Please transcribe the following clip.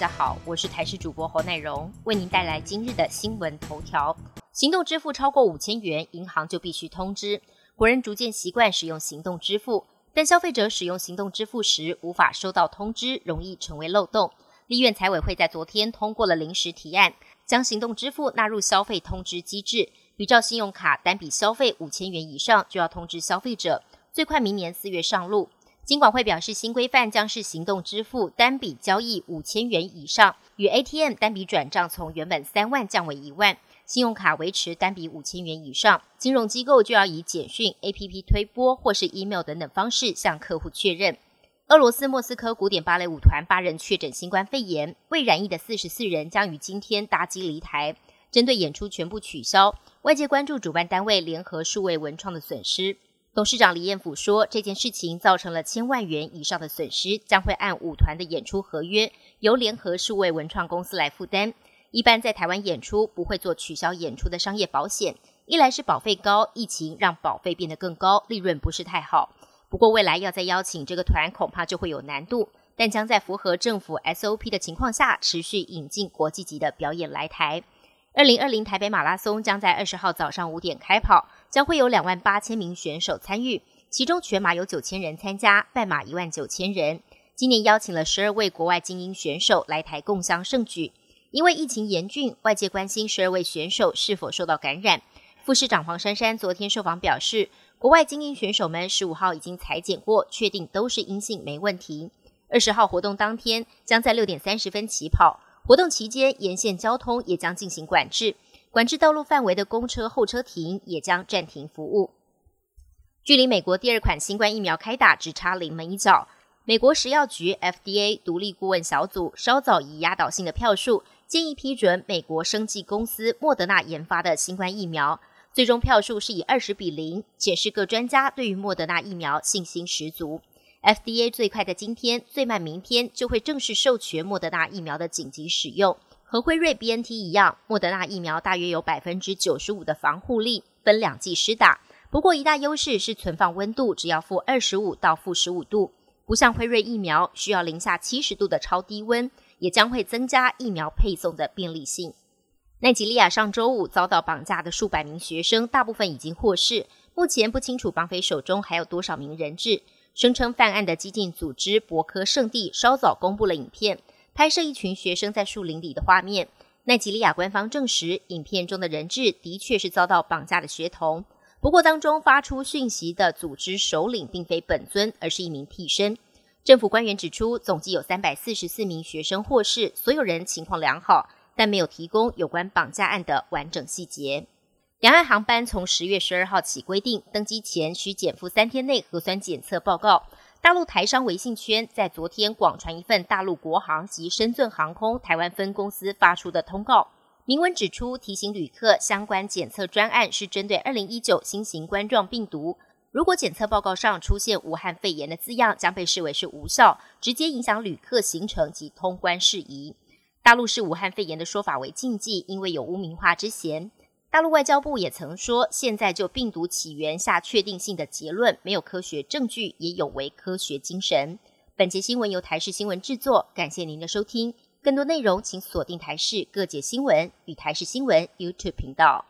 大家好，我是台视主播侯乃荣，为您带来今日的新闻头条。行动支付超过五千元，银行就必须通知。国人逐渐习惯使用行动支付，但消费者使用行动支付时无法收到通知，容易成为漏洞。立院财委会在昨天通过了临时提案，将行动支付纳入消费通知机制。比照信用卡单笔消费五千元以上就要通知消费者，最快明年四月上路。金管会表示，新规范将是行动支付单笔交易五千元以上，与 ATM 单笔转账从原本三万降为一万，信用卡维持单笔五千元以上，金融机构就要以简讯、APP 推播或是 email 等等方式向客户确认。俄罗斯莫斯科古典芭蕾舞团八人确诊新冠肺炎，未染疫的四十四人将于今天搭机离台。针对演出全部取消，外界关注主办单位联合数位文创的损失。董事长李彦甫说，这件事情造成了千万元以上的损失，将会按舞团的演出合约，由联合数位文创公司来负担。一般在台湾演出不会做取消演出的商业保险，一来是保费高，疫情让保费变得更高，利润不是太好。不过未来要再邀请这个团，恐怕就会有难度，但将在符合政府 SOP 的情况下，持续引进国际级的表演来台。二零二零台北马拉松将在二十号早上五点开跑，将会有两万八千名选手参与，其中全马有九千人参加，半马一万九千人。今年邀请了十二位国外精英选手来台共襄盛举。因为疫情严峻，外界关心十二位选手是否受到感染。副市长黄珊珊昨天受访表示，国外精英选手们十五号已经裁剪过，确定都是阴性，没问题。二十号活动当天将在六点三十分起跑。活动期间，沿线交通也将进行管制，管制道路范围的公车候车亭也将暂停服务。距离美国第二款新冠疫苗开打只差临门一脚，美国食药局 FDA 独立顾问小组稍早以压倒性的票数建议批准美国生技公司莫德纳研发的新冠疫苗，最终票数是以二十比零，显示各专家对于莫德纳疫苗信心十足。FDA 最快在今天，最慢明天就会正式授权莫德纳疫苗的紧急使用。和辉瑞 BNT 一样，莫德纳疫苗大约有百分之九十五的防护力，分两剂施打。不过一大优势是存放温度只要负二十五到负十五度，不像辉瑞疫苗需要零下七十度的超低温，也将会增加疫苗配送的便利性。奈及利亚上周五遭到绑架的数百名学生，大部分已经获释，目前不清楚绑匪手中还有多少名人质。声称犯案的激进组织博科圣地稍早公布了影片，拍摄一群学生在树林里的画面。奈及利亚官方证实，影片中的人质的确是遭到绑架的学童。不过，当中发出讯息的组织首领并非本尊，而是一名替身。政府官员指出，总计有三百四十四名学生获释，所有人情况良好，但没有提供有关绑架案的完整细节。两岸航班从十月十二号起规定，登机前需减负三天内核酸检测报告。大陆台商微信圈在昨天广传一份大陆国航及深圳航空台湾分公司发出的通告，明文指出提醒旅客，相关检测专案是针对二零一九新型冠状病毒。如果检测报告上出现武汉肺炎的字样，将被视为是无效，直接影响旅客行程及通关事宜。大陆视武汉肺炎的说法为禁忌，因为有污名化之嫌。大陆外交部也曾说，现在就病毒起源下确定性的结论没有科学证据，也有违科学精神。本节新闻由台视新闻制作，感谢您的收听。更多内容请锁定台视各界新闻与台视新闻 YouTube 频道。